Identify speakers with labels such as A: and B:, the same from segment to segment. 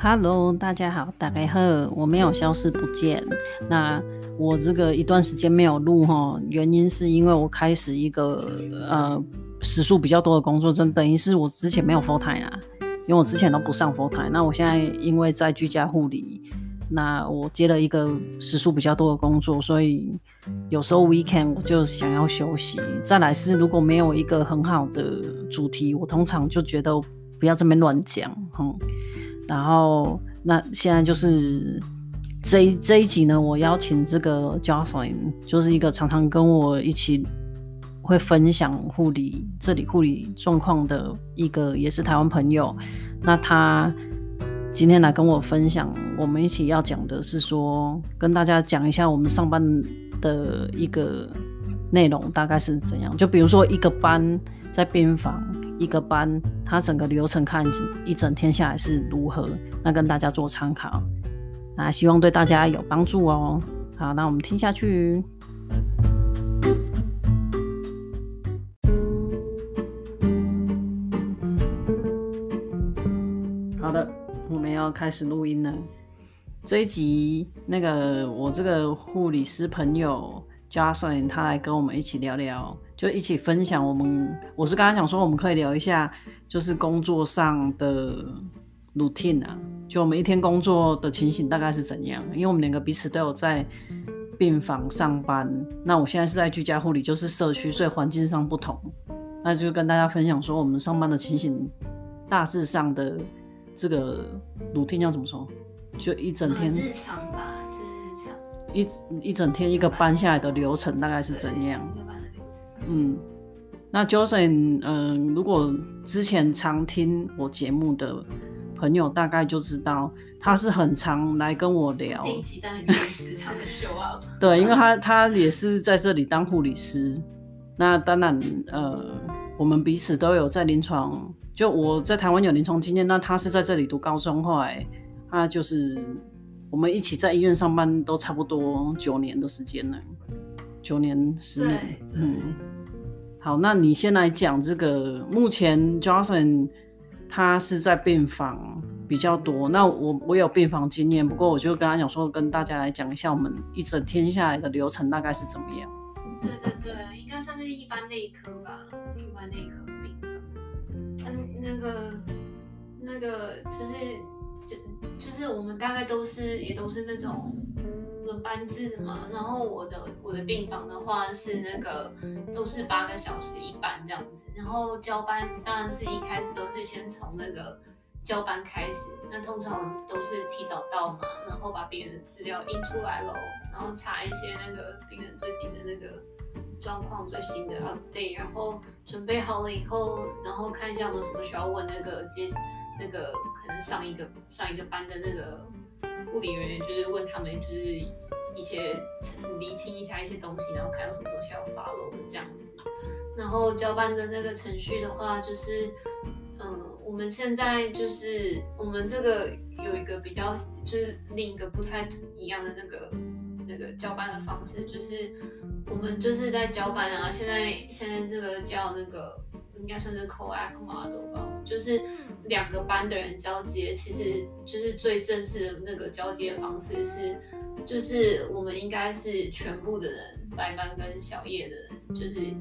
A: Hello，大家好，大家好，我没有消失不见。那我这个一段时间没有录哈，原因是因为我开始一个呃时数比较多的工作，真等于是我之前没有 full time 啦，因为我之前都不上 full time。那我现在因为在居家护理，那我接了一个时数比较多的工作，所以有时候 weekend 我就想要休息。再来是如果没有一个很好的主题，我通常就觉得不要这边乱讲，哼、嗯。然后，那现在就是这一这一集呢，我邀请这个 j o s e l y n 就是一个常常跟我一起会分享护理这里护理状况的一个，也是台湾朋友。那他今天来跟我分享，我们一起要讲的是说，跟大家讲一下我们上班的一个内容大概是怎样。就比如说一个班在病房。一个班，它整个流程看一整天下来是如何？那跟大家做参考，那希望对大家有帮助哦。好，那我们听下去。好的，我们要开始录音了。这一集，那个我这个护理师朋友 Jocelyn，他来跟我们一起聊聊。就一起分享我们，我是刚刚想说，我们可以聊一下，就是工作上的 routine 啊，就我们一天工作的情形大概是怎样？因为我们两个彼此都有在病房上班，那我现在是在居家护理，就是社区，所以环境上不同，那就跟大家分享说，我们上班的情形大致上的这个 routine 要怎么说？就一整天
B: 日常吧，
A: 一一整天一个班下来的流程大概是怎样？嗯，那 Jocelyn，嗯、呃，如果之前常听我节目的朋友，大概就知道他是很常来跟我聊。
B: 定期但是时常的 show up。
A: 对，因为他他也是在这里当护理师。那当然，呃，我们彼此都有在临床，就我在台湾有临床经验，那他是在这里读高中，后来他就是我们一起在医院上班，都差不多九年的时间了，九年十年，嗯。好，那你先来讲这个。目前 Jocelyn 他是在病房比较多。那我我有病房经验，不过我就跟他讲说，跟大家来讲一下我们一整天下来的流程大概是怎么样。
B: 对对对，应该算是一般内科吧，一般内科病房。嗯，那个那个就是就是我们大概都是也都是那种。轮班制的嘛，然后我的我的病房的话是那个都是八个小时一班这样子，然后交班当然是一开始都是先从那个交班开始，那通常都是提早到嘛，然后把病人的资料印出来喽，然后查一些那个病人最近的那个状况最新的 update，然后准备好了以后，然后看一下有没有什么需要问那个接那个可能上一个上一个班的那个。护理人员就是问他们，就是一些厘清一下一些东西，然后看有什么东西要 follow 的这样子。然后交班的那个程序的话，就是嗯，我们现在就是我们这个有一个比较，就是另一个不太一样的那个那个交班的方式，就是我们就是在交班啊。现在现在这个叫那个应该算是 co-act model 吧，就是。两个班的人交接，其实就是最正式的那个交接方式是，就是我们应该是全部的人，白班跟小夜的人，就是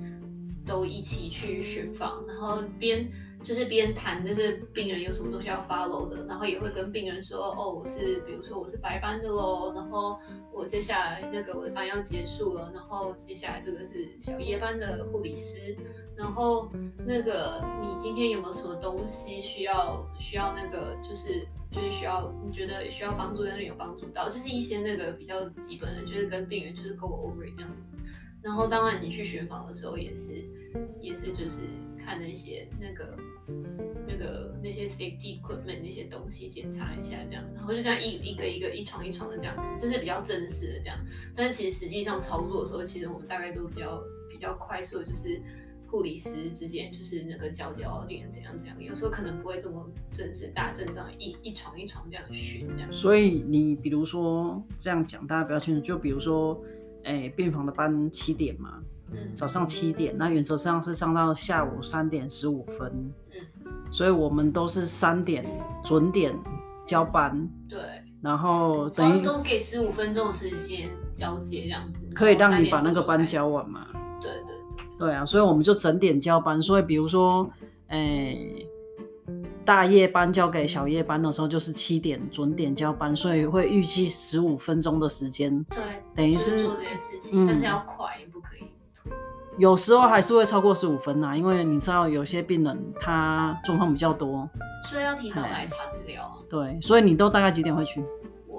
B: 都一起去巡房，然后边就是边谈，就是病人有什么东西要 follow 的，然后也会跟病人说，哦，我是比如说我是白班的喽，然后我接下来那个我的班要结束了，然后接下来这个是小夜班的护理师。然后那个，你今天有没有什么东西需要需要那个，就是就是需要你觉得需要帮助的人有帮助到，就是一些那个比较基本的，就是跟病人就是 go over 这样子。然后当然你去巡房的时候也是也是就是看那些那个那个那些 safety equipment 那些东西检查一下这样，然后就像一一个一个一床一床的这样子，这是比较正式的这样。但是其实实际上操作的时候，其实我们大概都比较比较快速，就是。护理师之间就是那个交交练怎样怎样，有时候可能不会这么正式大阵仗，一一床一床这样巡这样。
A: 所以你比如说这样讲，大家比较清楚。就比如说，哎、欸，病房的班七点嘛，嗯，早上七点，那原则上是上到下午三点十五分，嗯，所以我们都是三点准点交班，
B: 对，
A: 然后等于
B: 都给十五分钟的时间交接这样子，
A: 可以让你把那个班交完嘛？对啊，所以我们就整点交班，所以比如说，诶、欸。大夜班交给小夜班的时候，就是七点准点交班，所以会预计十五分钟的时间。
B: 对，
A: 等于是
B: 做这些事情，嗯、但是要快，不可以。
A: 有时候还是会超过十五分呐、啊，因为你知道有些病人他状况比较多，
B: 所以要提早来查资料。
A: 对，所以你都大概几点会去？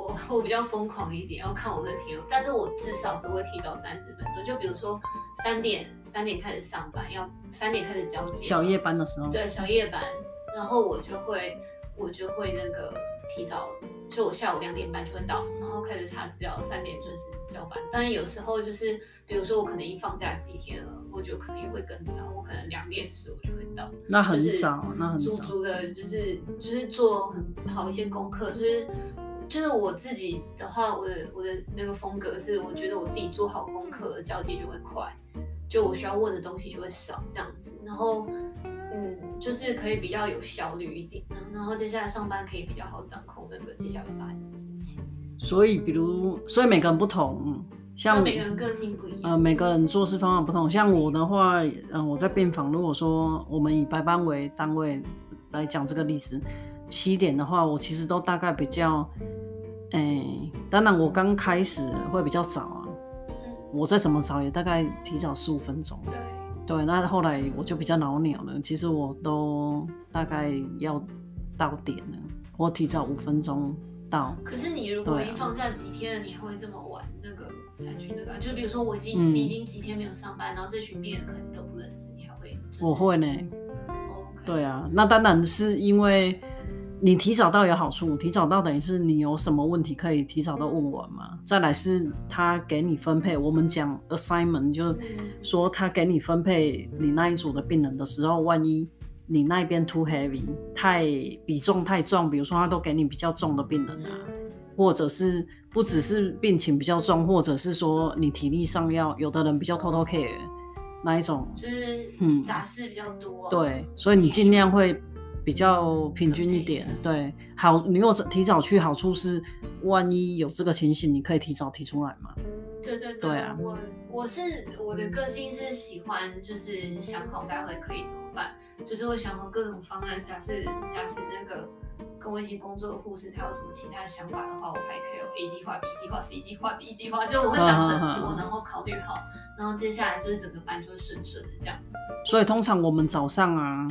B: 我我比较疯狂一点，要看我的天，但是我至少都会提早三十分钟。就比如说三点三点开始上班，要三点开始交接。
A: 小夜班的时候。
B: 对，小夜班。然后我就会，我就会那个提早，就我下午两点半就会到，然后开始查资料，三点准时交班。当然有时候就是，比如说我可能一放假几天了，我就可能也会更早，我可能两点时我就会到。
A: 那很少，那很少。
B: 足足的就是就是做很好一些功课，就是就是我自己的话，我的我的那个风格是，我觉得我自己做好功课，交接就会快，就我需要问的东西就会少，这样子，然后。嗯，就是可以比较有效率一点，然后接下来上班可以比较好掌控那个接下来发生的事情。
A: 所以，比如，所以每个人不同，像
B: 每个人个性不一样，
A: 呃，每个人做事方法不同。像我的话，嗯、呃，我在病房，如果说我们以白班为单位来讲这个例子，七点的话，我其实都大概比较，哎、欸，当然我刚开始会比较早啊，嗯、我再怎么早也大概提早十五分钟。对。对，那后来我就比较老鸟了。其实我都大概要到点了，我提早五分钟到。
B: 可是你如果一放假几天了，啊、你还会这么晚那个才去那个？就比如说我已经、嗯、你已经几天没有上班，然后这群病人可能都不认识，你还会、就是？
A: 我会呢。对啊，那当然是因为。你提早到有好处，提早到等于是你有什么问题可以提早到问我嘛。再来是他给你分配，我们讲 assignment 就说他给你分配你那一组的病人的时候，万一你那边 too heavy 太比重太重，比如说他都给你比较重的病人啊，或者是不只是病情比较重，或者是说你体力上要有的人比较 total care 那一种，
B: 就是嗯杂事比较多，啊，
A: 对，所以你尽量会。比较平均一点，对，好，你如果提早去，好处是，万一有这个情形，你可以提早提出来嘛。
B: 对对对，对啊，我我是我的个性是喜欢，就是想好待会可以怎么办，就是会想好各种方案。假设假设那个跟我一起工作的护士他有什么其他的想法的话，我还可以有 A 计划、B 计划、C 计划、D 计划，就我会想很多，然后考虑好，然后接下来就是整个班就会顺顺的这样子。
A: 所以通常我们早上啊。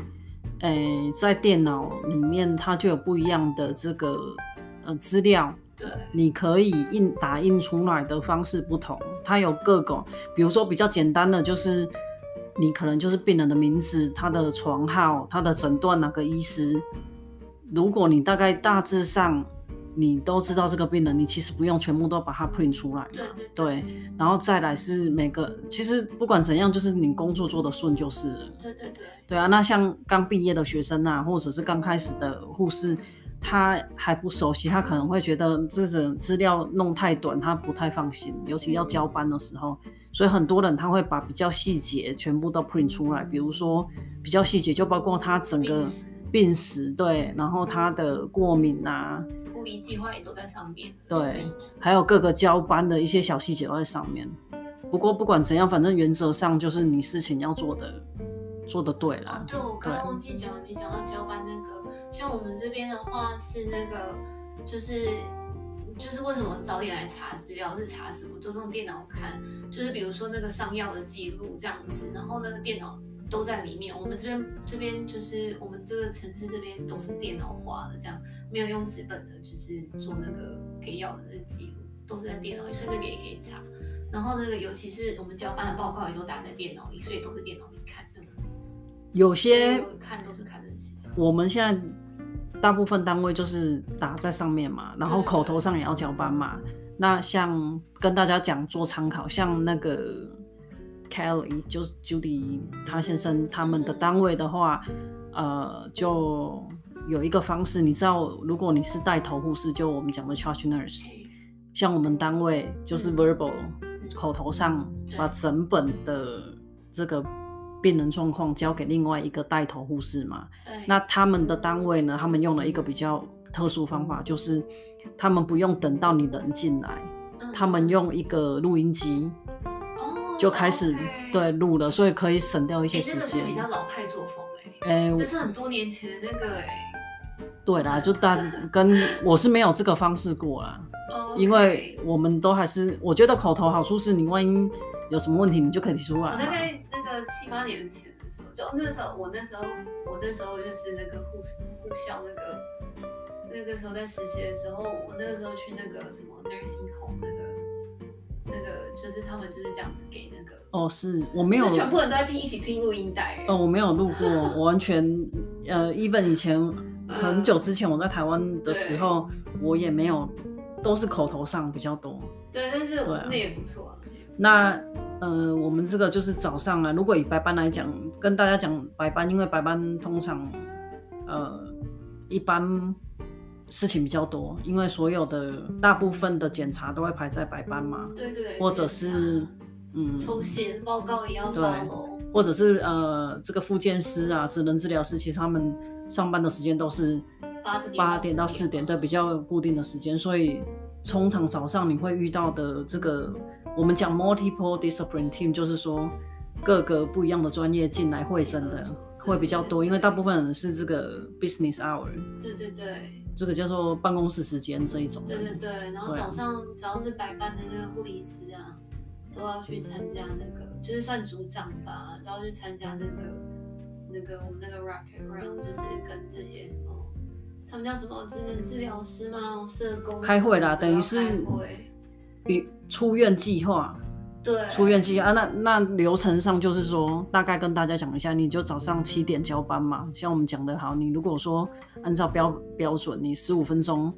A: 诶、欸，在电脑里面，它就有不一样的这个呃资料。
B: 对，
A: 你可以印打印出来的方式不同，它有各种，比如说比较简单的，就是你可能就是病人的名字、他的床号、他的诊断哪个医师。如果你大概大致上。你都知道这个病人，你其实不用全部都把它 print 出来嘛。
B: 对对对。
A: 对，然后再来是每个，其实不管怎样，就是你工作做得顺就是了。
B: 对对对。
A: 对啊，那像刚毕业的学生啊，或者是刚开始的护士，他还不熟悉，他可能会觉得这种资料弄太短，他不太放心，尤其要交班的时候。所以很多人他会把比较细节全部都 print 出来，比如说比较细节就包括他整个病史，对，然后他的过敏啊。
B: 计划也都在上面，
A: 对，还有各个交班的一些小细节都在上面。不过不管怎样，反正原则上就是你事情要做的，做的对了。
B: 哦，对，我刚刚忘记讲，你讲到交班那个，像我们这边的话是那个，就是就是为什么早点来查资料，是查什么？就是用电脑看，就是比如说那个上药的记录这样子，然后那个电脑。都在里面。我们这边这边就是我们这个城市这边都是电脑化的，这样没有用纸本的，就是做那个给药的那记录，都是在电脑里，所以那个也可以查。然后那个尤其是我们交班的报告也都打在电脑里，所以都是电脑里看这样子。
A: 有些
B: 看都是看这些。
A: 我们现在大部分单位就是打在上面嘛，然后口头上也要交班嘛。那像跟大家讲做参考，像那个。Kelly 就是 Judy 他先生他们的单位的话，呃，就有一个方式，你知道，如果你是带头护士，就我们讲的 charge nurse，像我们单位就是 verbal 口头上把整本的这个病人状况交给另外一个带头护士嘛，那他们的单位呢，他们用了一个比较特殊方法，就是他们不用等到你人进来，嗯、他们用一个录音机就开始、哦 okay、对录了，所以可以省掉一些
B: 时间。比较老派作风哎、欸，那、欸、是很多年前的那个哎、欸。
A: 对啦，就但 跟我是没有这个方式过啦，哦 okay、因为我们都还是我觉得口头好处是你万一有什么问题，你就可以提出来。
B: 大概那个七八年前的时候。就那时候，我那时候，我那时候就是那个护士护校那个，那个时候在实习的时候，我那个时候去那个什么 nursing home 那个，那个就是他们就是这样子给那个。
A: 哦，是我没有。
B: 全部人都在听，一起听录音带。
A: 哦，我没有录过，我完全呃，even 以前很久之前我在台湾的时候，嗯、我也没有，都是口头上比较多。
B: 对，但是那也不错、啊。
A: 那呃，我们这个就是早上啊。如果以白班来讲，跟大家讲白班，因为白班通常呃一般事情比较多，因为所有的大部分的检查都会排在白班嘛。
B: 对对对。
A: 或者是嗯，
B: 抽血报告也要发
A: 对。或者是呃，这个复健师啊，职能治疗师，其实他们上班的时间都是八点到四点，对，比较固定的时间，所以通常早上你会遇到的这个。我们讲 multiple discipline team，就是说各个不一样的专业进来会诊的会比较多，因为大部分人是这个 business hour。
B: 对对对。
A: 这个叫做办公室时间这一种。
B: 对对对，然后早上只要是白班的那个护理师啊，都要去参加那个，就是算组长吧，都要去参加那个那个我们那个 rapid round，就是跟这些什么，他们叫什么职能治疗师吗？社工。
A: 开会啦，等于是。比出院计划，
B: 对，
A: 出院计划啊，那那流程上就是说，大概跟大家讲一下，你就早上七点交班嘛，像我们讲的好，你如果说按照标标准，你十五分钟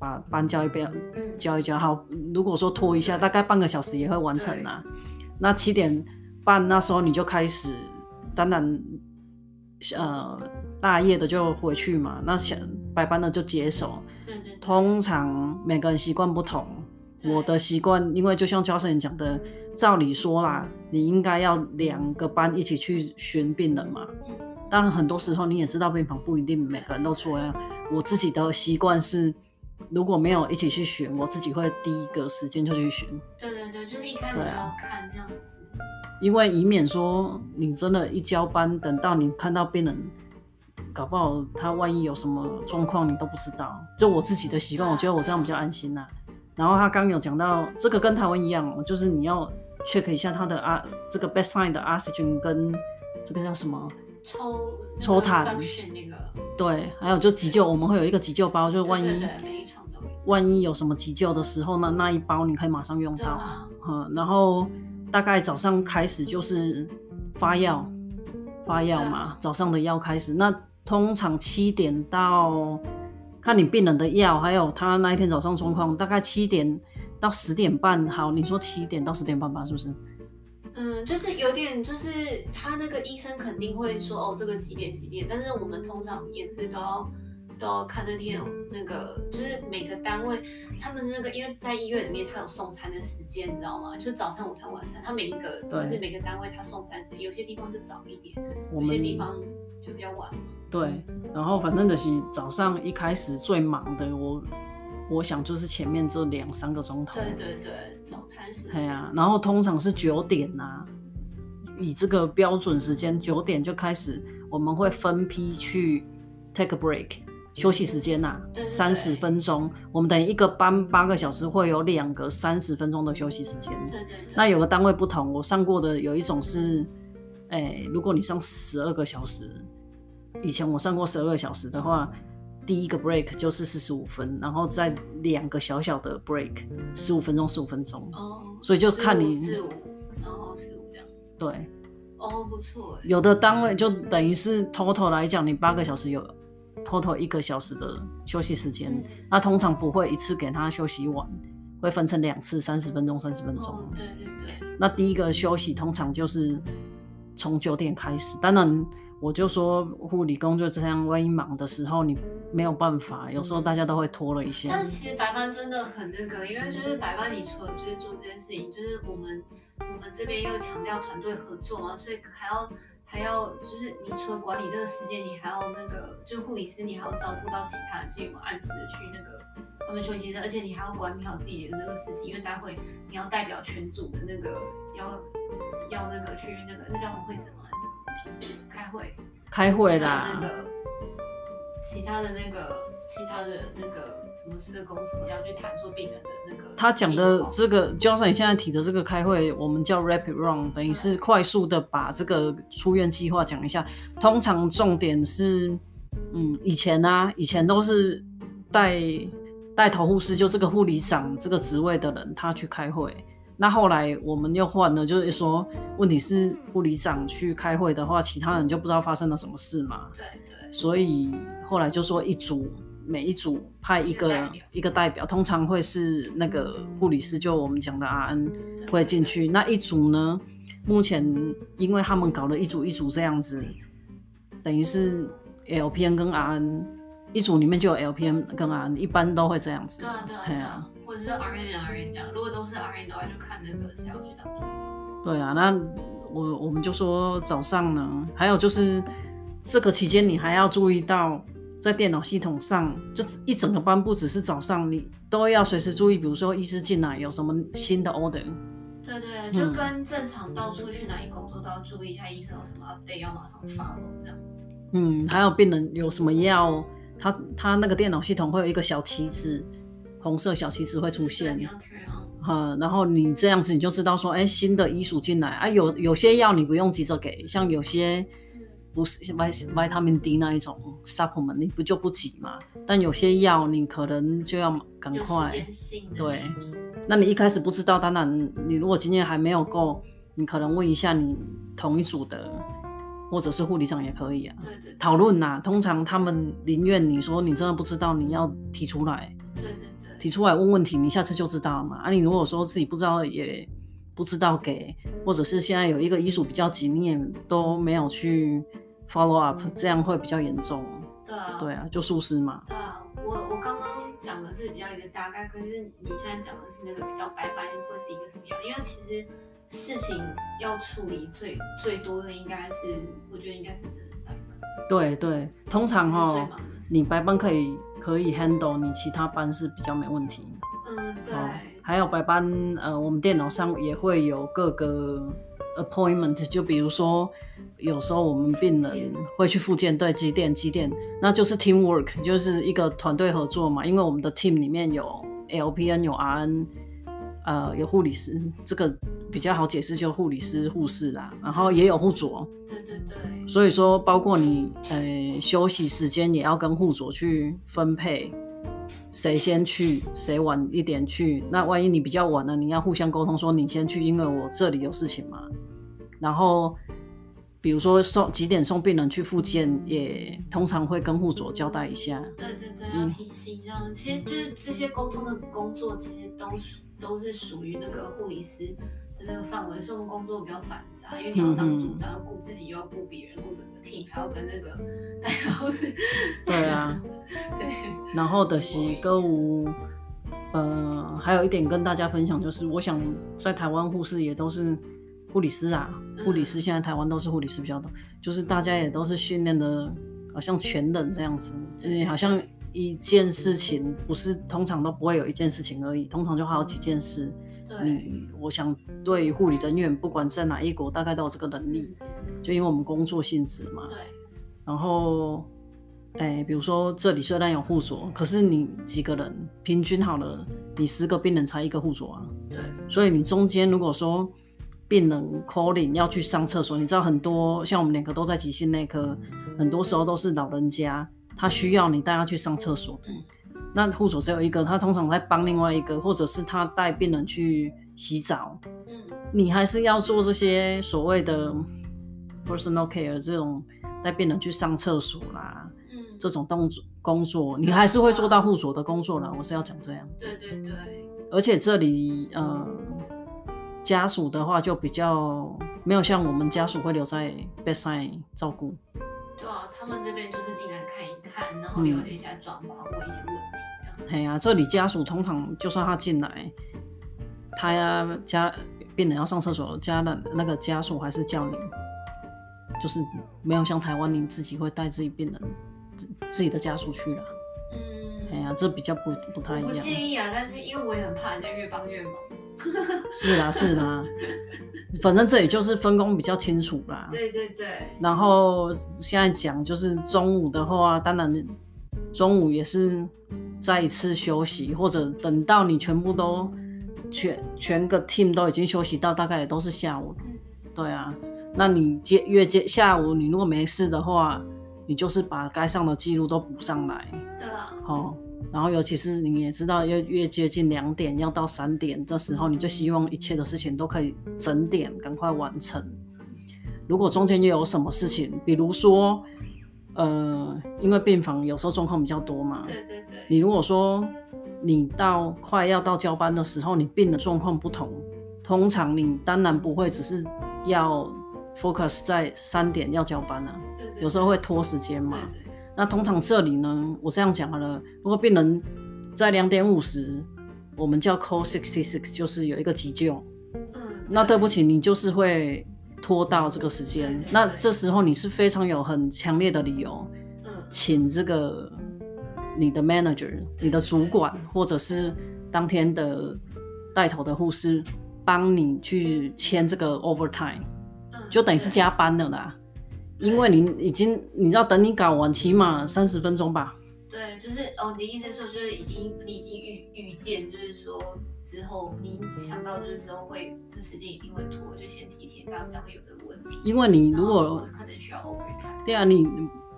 A: 把班交一遍，嗯，交一交。好，如果说拖一下，大概半个小时也会完成啦。那七点半那时候你就开始，当然，呃，大夜的就回去嘛，那小白班的就接手，对对对，通常每个人习惯不同。我的习惯，因为就像教授你讲的，照理说啦，你应该要两个班一起去巡病人嘛。当然很多时候你也知道，病房不一定每个人都出来。我自己的习惯是，如果没有一起去巡，我自己会第一个时间就去巡。
B: 对对对，就是一开始就要看这样子。
A: 因为以免说你真的，一交班，等到你看到病人，搞不好他万一有什么状况，你都不知道。就我自己的习惯，我觉得我这样比较安心呐。然后他刚有讲到这个跟台湾一样，就是你要 check 一下他的啊这个 bedside 的 oxygen 跟这个叫什么
B: 抽
A: 抽痰。
B: 那个。
A: 对，还有就急救，我们会有一个急救包，就是万一万一有什么急救的时候呢，那一包你可以马上用到。啊、嗯，然后大概早上开始就是发药发药嘛，啊、早上的药开始，那通常七点到。看你病人的药，还有他那一天早上状况，大概七点到十点半。好，你说七点到十点半吧，是不是？
B: 嗯，就是有点，就是他那个医生肯定会说，哦，这个几点几点。但是我们通常也是都要都要看那天那个，就是每个单位他们那个，因为在医院里面他有送餐的时间，你知道吗？就早餐、午餐、晚餐，他每一个就是每个单位他送餐时间，有些地方就早一点，有些地方就比较晚。
A: 对，然后反正就是早上一开始最忙的，我我想就是前面这两三个钟头。
B: 对对对，早餐时间。
A: 对啊，然后通常是九点呐、啊，以这个标准时间九点就开始，我们会分批去 take a break 休息时间呐、啊，三十分钟。我们等于一个班八个小时，会有两个三十分钟的休息时间。
B: 对对对。
A: 那有个单位不同，我上过的有一种是，哎，如果你上十二个小时。以前我上过十二个小时的话，第一个 break 就是四十五分，然后再两个小小的 break，十五分钟，十五分钟。哦。所以就看你
B: 四五，然后四五这样。
A: 对。
B: 哦，不错。
A: 有的单位就等于是 total 来讲，你八个小时有 total 一个小时的休息时间，嗯、那通常不会一次给他休息完，会分成两次，三十分钟，三十分钟。
B: 哦，对对对。
A: 那第一个休息通常就是从九点开始，当然。我就说护理工作这样，万一忙的时候你没有办法，有时候大家都会拖了一些。
B: 但是其实白班真的很那个，因为就是白班，你除了就是做这件事情，就是我们我们这边又强调团队合作嘛，所以还要还要就是你除了管理这个时间，你还要那个就护理师，你还要照顾到其他人，就有没有按时的去那个他们休息室，而且你还要管理好自己的那个事情，因为待会你要代表全组的那个要要那个去那个那叫什么会诊吗？还是什么？就是开会。
A: 开会啦。
B: 那个其他的那个其他的那个。什么社工什么要去谈说病人的那个？
A: 他讲的这个，就像你现在提的这个开会，我们叫 rapid run，等于是快速的把这个出院计划讲一下。通常重点是，嗯，以前啊，以前都是带带头护士，就这个护理长这个职位的人，他去开会。那后来我们又换了，就是说，问题是护理长去开会的话，其他人就不知道发生了什么事嘛。
B: 对对。
A: 所以后来就说一组。每一组派一个一个代，表，通常会是那个护理师，就我们讲的 RN 会进去。那一组呢，目前因为他们搞了一组一组这样子，等于是 LPN 跟 RN 一组里面就有 LPN 跟 RN，一般都会这样子。
B: 对啊对啊对者是 RN RN 这样。如果都是 RN 的话，就看那个谁要去当组长。
A: 对啊，那我我们就说早上呢，还有就是这个期间你还要注意到。在电脑系统上，就一整个班不只是早上，你都要随时注意。比如说，医师进来有什么新的 order，
B: 对对，就跟正常到处去哪里工作都要注意一下，医生有什么 update 要马上 follow 这样子。
A: 嗯，还有病人有什么药，他他那个电脑系统会有一个小旗子，红色小旗子会出现。嗯，然后你这样子你就知道说，哎，新的医术进来啊，有有些药你不用急着给，像有些。不是维维他命 D 那一种 supplement，你不就不急嘛？但有些药你可能就要赶快。对，那你一开始不知道，当然你如果经验还没有够，你可能问一下你同一组的，或者是护理长也可以啊。
B: 对对，对。
A: 讨论呐，通常他们宁愿你说你真的不知道，你要提出来。
B: 对对对。
A: 提出来问问题，你下次就知道了嘛。啊，你如果说自己不知道，也不知道给，或者是现在有一个医术比较急，你也都没有去。Follow up，这样会比较严重。
B: 对啊，
A: 对啊，就疏失嘛。
B: 对啊，我我刚刚讲的是比较一个大概，可是你现在讲的是那个比较白班会是一个什么样？因为其实事情要处理最最多的应该是，我觉得应该是真的是白班。
A: 对对，通常哦，你白班可以可以 handle，你其他班是比较没问题。
B: 嗯，对。
A: 哦，还有白班，呃，我们电脑上也会有各个。appointment 就比如说，有时候我们病人会去复健，对，几点几点，那就是 teamwork，就是一个团队合作嘛。因为我们的 team 里面有 LPN，有 RN，呃，有护理师，这个比较好解释，就护理师、护士啦，然后也有护佐。
B: 对对对。
A: 所以说，包括你呃休息时间也要跟护佐去分配。谁先去，谁晚一点去。那万一你比较晚了，你要互相沟通，说你先去，因为我这里有事情嘛。然后，比如说送几点送病人去复健，也通常会跟护佐交代一下。
B: 对对对，要提醒这样。嗯，其实就是这些沟通的工作，其实都属都是属于那个护理师。的那个范围，所以我们工作比较繁杂，因为你要当组长，要顾自己，又要顾别人，顾整个 team，还要跟那个，然后是，
A: 对啊，
B: 对。
A: 然后的是歌舞，呃，还有一点跟大家分享就是，我想在台湾护士也都是护理师啊，护理师现在台湾都是护理师比较多，就是大家也都是训练的，好像全能这样子，因为好像一件事情不是通常都不会有一件事情而已，通常就好几件事。
B: 对，
A: 嗯，我想对护理人员，不管在哪一国，大概都有这个能力，就因为我们工作性质嘛。
B: 对。
A: 然后，哎，比如说这里虽然有护所，可是你几个人平均好了，你十个病人才一个护所啊。
B: 对。
A: 所以你中间如果说病人 calling 要去上厕所，你知道很多像我们两个都在急性内科，很多时候都是老人家，他需要你带他去上厕所的。那护佐只有一个，他通常在帮另外一个，或者是他带病人去洗澡。嗯，你还是要做这些所谓的 personal care 这种带病人去上厕所啦，嗯，这种动作工作，你还是会做到护佐的工作啦。我是要讲这样。
B: 对对对。
A: 而且这里呃，家属的话就比较没有像我们家属会留在 bedside 照顾。
B: 对啊，他们这边就是进来看一看，然后了解一下状况，问一些问题。
A: 哎呀、啊，这里家属通常就算他进来，他呀家病人要上厕所，家的那个家属还是叫你就是没有像台湾你自己会带自己病人自自己的家属去了。嗯，哎呀，这比较不不太一样。
B: 我不介意啊，但是因为我也很怕人家越帮越忙。
A: 是啦是啦，反正这也就是分工比较清楚啦。
B: 对对对。
A: 然后现在讲就是中午的话，当然中午也是再一次休息，或者等到你全部都全全个 team 都已经休息到，大概也都是下午。对啊，那你接越接下午，你如果没事的话，你就是把该上的记录都补上来。
B: 对啊。
A: 好。然后，尤其是你也知道，越越接近两点，要到三点的时候，你就希望一切的事情都可以整点赶快完成。如果中间又有什么事情，比如说，呃，因为病房有时候状况比较多嘛，
B: 对对对。
A: 你如果说你到快要到交班的时候，你病的状况不同，通常你当然不会只是要 focus 在三点要交班啊，
B: 对对对，
A: 有时候会拖时间嘛。那通常这里呢，我这样讲好了，如果病人在两点五十，我们叫 call sixty six，就是有一个急救。
B: 嗯。
A: 那对不起，你就是会拖到这个时间。
B: 对对对，
A: 那这时候你是非常有很强烈的理由，
B: 嗯，
A: 请这个你的 manager、你的主管，或者是当天的带头的护士，帮你去签这个 overtime，
B: 嗯，
A: 就等于是加班了啦。因为你已经，你知道，等你搞完，起码三十分钟吧。
B: 对，就是哦，你的意思说，就是已经，你已经预预见，就是说之后你想到，就是之后会这时间一定会拖，就先提前刚刚讲有这个问题。
A: 因为你如果
B: 可能需要 overtime。
A: 对啊，你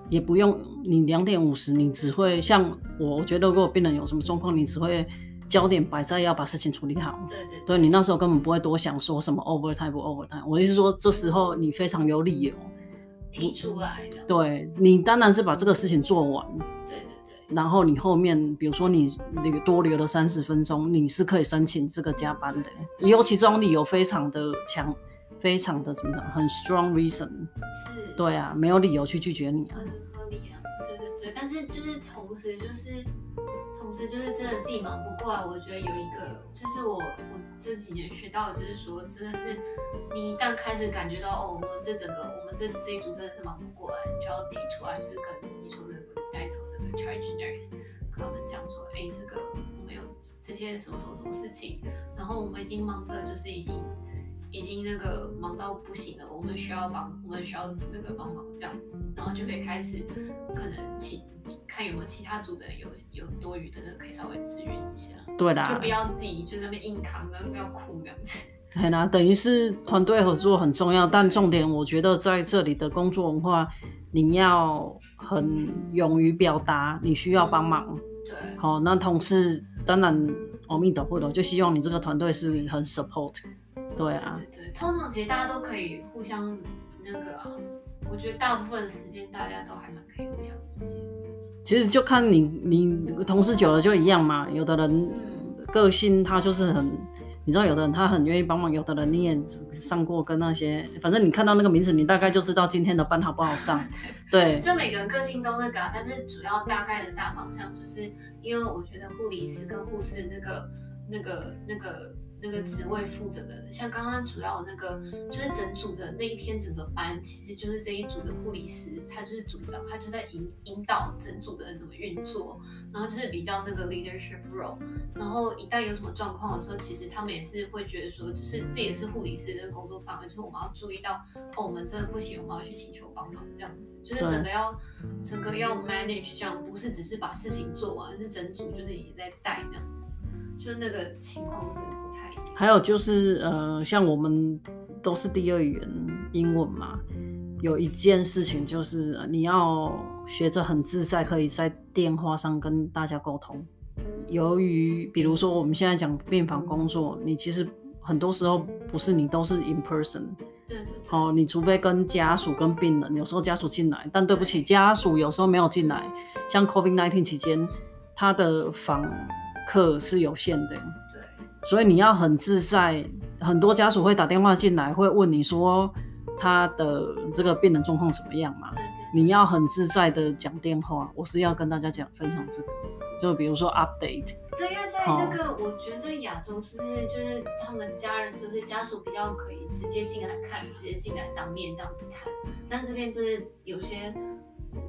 A: 也不用，你两点五十，你只会像我，我觉得如果病人有什么状况，你只会焦点摆在要把事情处理好。
B: 对对对。
A: 对，你那时候根本不会多想说什么 overtime 不 overtime。我意思说，这时候你非常有理由。
B: 提出来的，
A: 对，你当然是把这个事情做完，
B: 对对对，
A: 然后你后面比如说你那个多留了三十分钟，你是可以申请这个加班的，尤其这种理由非常的强，非常的怎么讲，很 strong reason，
B: 是，
A: 对啊，没有理由去拒绝你啊，
B: 很合理啊，对对对，但是就是同时就是。同时就是真的自己忙不过来，我觉得有一个就是我我这几年学到的就是说，真的是你一旦开始感觉到哦，我们这整个我们这这一组真的是忙不过来，你就要提出来，就是跟你说那个带头那个 charge nurse 跟他们讲说，哎，这个我们有这些什么什么什么事情，然后我们已经忙的就是已经已经那个忙到不行了，我们需要帮我们需要那个帮忙这样子，然后就可以开始可能请。看有没有其他组的人有有多余的，可以稍微支援一下。
A: 对啦，
B: 就不要自己就在那边硬扛，然后要哭这样子。
A: 对啦，等于是团队合作很重要，但重点我觉得在这里的工作文化，你要很勇于表达，你需要帮忙。
B: 嗯、对。
A: 好，那同事当然阿弥陀佛的，就希望你这个团队是很 support。对啊。
B: 对，对对，通常其实大家都可以互相那个啊，我觉得大部分时间大家都还蛮可以互相理解。
A: 其实就看你你同事久了就一样嘛，有的人个性他就是很，你知道有的人他很愿意帮忙，有的人你也上过跟那些，反正你看到那个名字，你大概就知道今天的班好不好上。对，对
B: 就每个人个性都那个，但是主要大概的大方向就是，因为我觉得护理师跟护士那个那个那个。那个职位负责的，像刚刚主要那个，就是整组的那一天整个班，其实就是这一组的护理师，他就是组长，他就在引引导整组的人怎么运作，然后就是比较那个 leadership role，然后一旦有什么状况的时候，其实他们也是会觉得说，就是这也是护理师的工作范围，就是我们要注意到，哦，我们真的不行，我们要去请求帮忙这样子，就是整个要整个要 manage 这样，不是只是把事情做完，而是整组就是也在带这样子，就是那个情况是。
A: 还有就是，呃，像我们都是第二语言英文嘛，有一件事情就是你要学着很自在，可以在电话上跟大家沟通。由于比如说我们现在讲病房工作，你其实很多时候不是你都是 in person，
B: 对对对，
A: 哦，你除非跟家属跟病人，有时候家属进来，但对不起，家属有时候没有进来。像 COVID-19 期间，他的访客是有限的。所以你要很自在，很多家属会打电话进来，会问你说他的这个病人状况怎么样嘛？你要很自在的讲电话。我是要跟大家讲分享这个，就比如说 update。
B: 对，因为在那个，哦、我觉得在亚洲是不是就是他们家人就是家属比较可以直接进来看，直接进来当面这样子看。但这边就是有些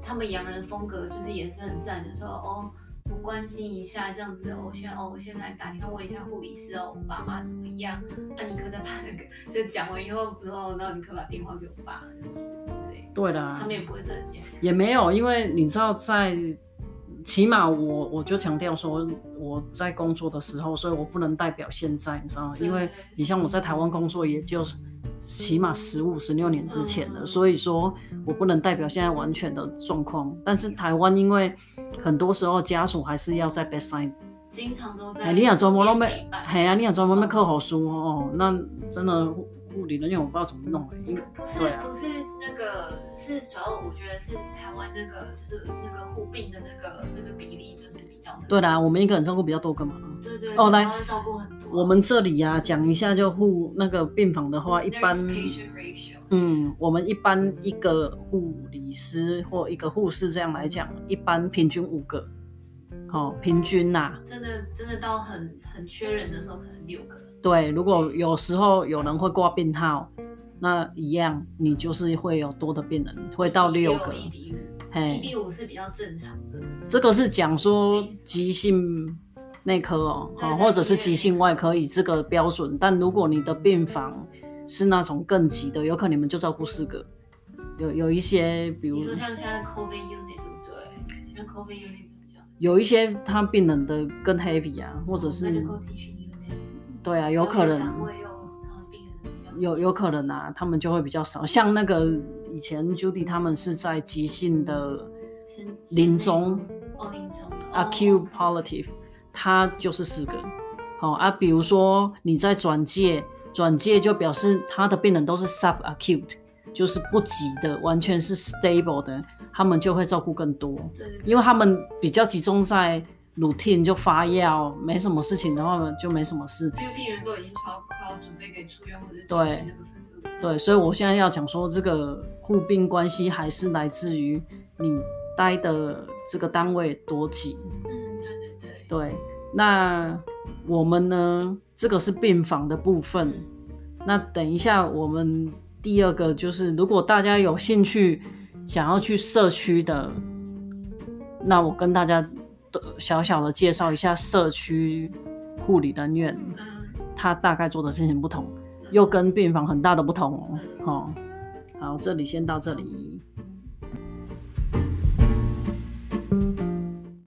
B: 他们洋人风格，就是也是很自然，就是说哦，我关心一下这样子，我先哦，我先来打电话问一下护理师哦，我爸妈怎么样？那、啊、你可再把那个就讲完以后，然后那你可把电话给我爸之类。
A: 对的，
B: 他们也不会这样讲。
A: 也没有，因为你知道在。起码我我就强调说我在工作的时候，所以我不能代表现在，你知道吗？因为你像我在台湾工作，也就起码十五、十六年之前了，所以说我不能代表现在完全的状况。但是台湾因为很多时候家属还是要在 bedside，
B: 经常都在。
A: 哎，你也专门都没，嘿啊，你也专门没课好书哦，那真的。护理人员我不知道怎么弄，
B: 不是、啊、不是那个是主要我觉得是台湾那个就是那个护病的那个那个比例就是比较
A: 对啦，我们一个人照顾比较多个嘛。
B: 对对，对
A: 哦，来
B: 照顾很多。
A: 我们这里呀、啊，讲一下就护那个病房的话，一般嗯，我们一般一个护理师或一个护士这样来讲，一般平均五个，哦，平均呐、啊。
B: 真的真的到很很缺人的时候，可能六个。
A: 对，如果有时候有人会挂病号，那一样你就是会有多的病人，会到六个。一比五，嘿，
B: 一比五是比较正常的。
A: 这个是讲说急性内科哦，好，或者是急性外科以这个标准。但如果你的病房是那种更急的，有可能你们就照顾四个。有有一些，比如
B: 你说像现在 COVID unit 对不对？像 COVID unit
A: 有一些他病人的更 heavy 啊，或者是。对啊，有可能，有有可能啊，他们就会比较少。像那个以前 Judy 他们是在急性的临终，
B: 哦，临终
A: ，acute palliative，他就是四个。好啊，比如说你在转介，转介就表示他的病人都是 subacute，就是不急的，完全是 stable 的，他们就会照顾更多，对对对，因为他们比较集中在。Routine 就发药，没什么事情的话就没什么事。
B: 因为病人都已经快要快要准备给出院或者
A: 对对，所以我现在要讲说，这个护病关系还是来自于你待的这个单位多挤。
B: 嗯，对对对。
A: 对，那我们呢？这个是病房的部分。那等一下，我们第二个就是，如果大家有兴趣想要去社区的，那我跟大家。小小的介绍一下社区护理人员，他大概做的事情不同，又跟病房很大的不同哦。好，这里先到这里。